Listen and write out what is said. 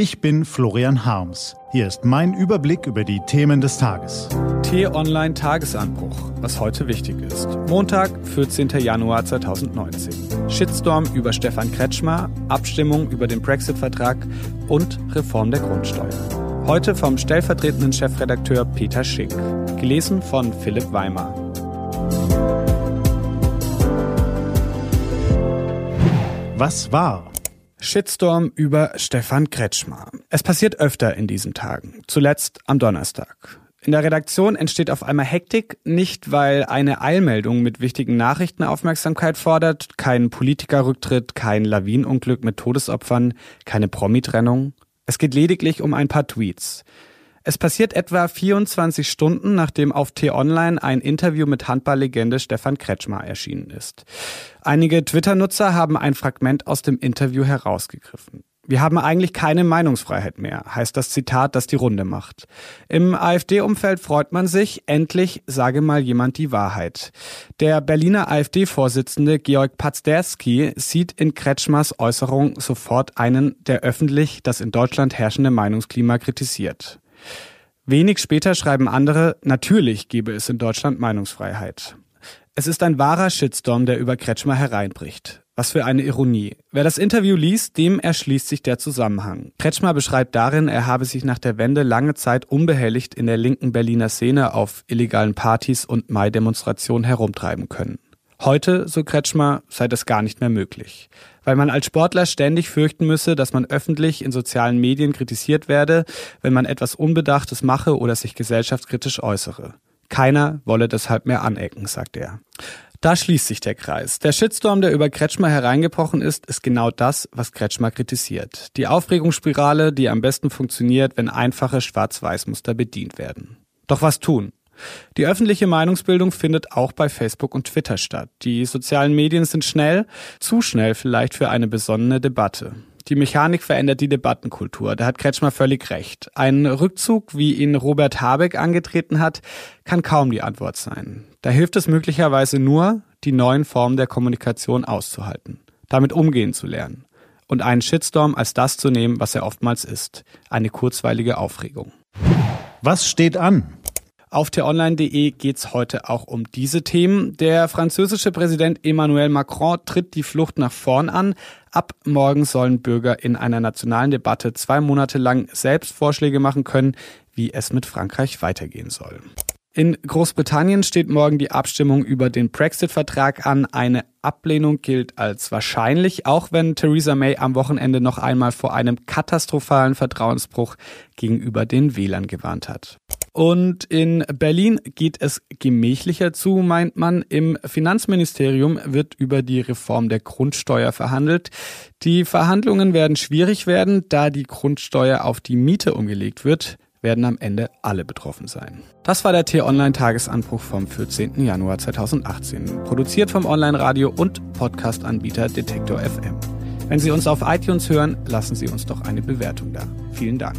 Ich bin Florian Harms. Hier ist mein Überblick über die Themen des Tages. T-Online Tagesanbruch, was heute wichtig ist. Montag, 14. Januar 2019. Shitstorm über Stefan Kretschmer, Abstimmung über den Brexit-Vertrag und Reform der Grundsteuer. Heute vom stellvertretenden Chefredakteur Peter Schick. Gelesen von Philipp Weimer. Was war? Shitstorm über Stefan Kretschmer. Es passiert öfter in diesen Tagen, zuletzt am Donnerstag. In der Redaktion entsteht auf einmal Hektik, nicht weil eine Eilmeldung mit wichtigen Nachrichten Aufmerksamkeit fordert, kein Politikerrücktritt, kein Lawinenunglück mit Todesopfern, keine Promitrennung. Es geht lediglich um ein paar Tweets. Es passiert etwa 24 Stunden, nachdem auf T-Online ein Interview mit Handballlegende Stefan Kretschmer erschienen ist. Einige Twitter-Nutzer haben ein Fragment aus dem Interview herausgegriffen. Wir haben eigentlich keine Meinungsfreiheit mehr, heißt das Zitat, das die Runde macht. Im AfD-Umfeld freut man sich, endlich sage mal jemand die Wahrheit. Der Berliner AfD-Vorsitzende Georg Pazderski sieht in Kretschmers Äußerung sofort einen, der öffentlich das in Deutschland herrschende Meinungsklima kritisiert. Wenig später schreiben andere, natürlich gebe es in Deutschland Meinungsfreiheit. Es ist ein wahrer Shitstorm, der über Kretschmer hereinbricht. Was für eine Ironie. Wer das Interview liest, dem erschließt sich der Zusammenhang. Kretschmer beschreibt darin, er habe sich nach der Wende lange Zeit unbehelligt in der linken Berliner Szene auf illegalen Partys und Mai-Demonstrationen herumtreiben können. Heute, so Kretschmer, sei das gar nicht mehr möglich. Weil man als Sportler ständig fürchten müsse, dass man öffentlich in sozialen Medien kritisiert werde, wenn man etwas Unbedachtes mache oder sich gesellschaftskritisch äußere. Keiner wolle deshalb mehr anecken, sagt er. Da schließt sich der Kreis. Der Shitstorm, der über Kretschmer hereingebrochen ist, ist genau das, was Kretschmer kritisiert. Die Aufregungsspirale, die am besten funktioniert, wenn einfache Schwarz-Weiß-Muster bedient werden. Doch was tun? Die öffentliche Meinungsbildung findet auch bei Facebook und Twitter statt. Die sozialen Medien sind schnell, zu schnell vielleicht für eine besonnene Debatte. Die Mechanik verändert die Debattenkultur. Da hat Kretschmer völlig recht. Ein Rückzug, wie ihn Robert Habeck angetreten hat, kann kaum die Antwort sein. Da hilft es möglicherweise nur, die neuen Formen der Kommunikation auszuhalten, damit umgehen zu lernen und einen Shitstorm als das zu nehmen, was er oftmals ist, eine kurzweilige Aufregung. Was steht an? Auf t-online.de geht's heute auch um diese Themen. Der französische Präsident Emmanuel Macron tritt die Flucht nach vorn an. Ab morgen sollen Bürger in einer nationalen Debatte zwei Monate lang selbst Vorschläge machen können, wie es mit Frankreich weitergehen soll. In Großbritannien steht morgen die Abstimmung über den Brexit-Vertrag an. Eine Ablehnung gilt als wahrscheinlich, auch wenn Theresa May am Wochenende noch einmal vor einem katastrophalen Vertrauensbruch gegenüber den Wählern gewarnt hat. Und in Berlin geht es gemächlicher zu, meint man. Im Finanzministerium wird über die Reform der Grundsteuer verhandelt. Die Verhandlungen werden schwierig werden, da die Grundsteuer auf die Miete umgelegt wird werden am Ende alle betroffen sein. Das war der T-Online-Tagesanbruch vom 14. Januar 2018, produziert vom Online-Radio und Podcast-Anbieter Detektor FM. Wenn Sie uns auf iTunes hören, lassen Sie uns doch eine Bewertung da. Vielen Dank.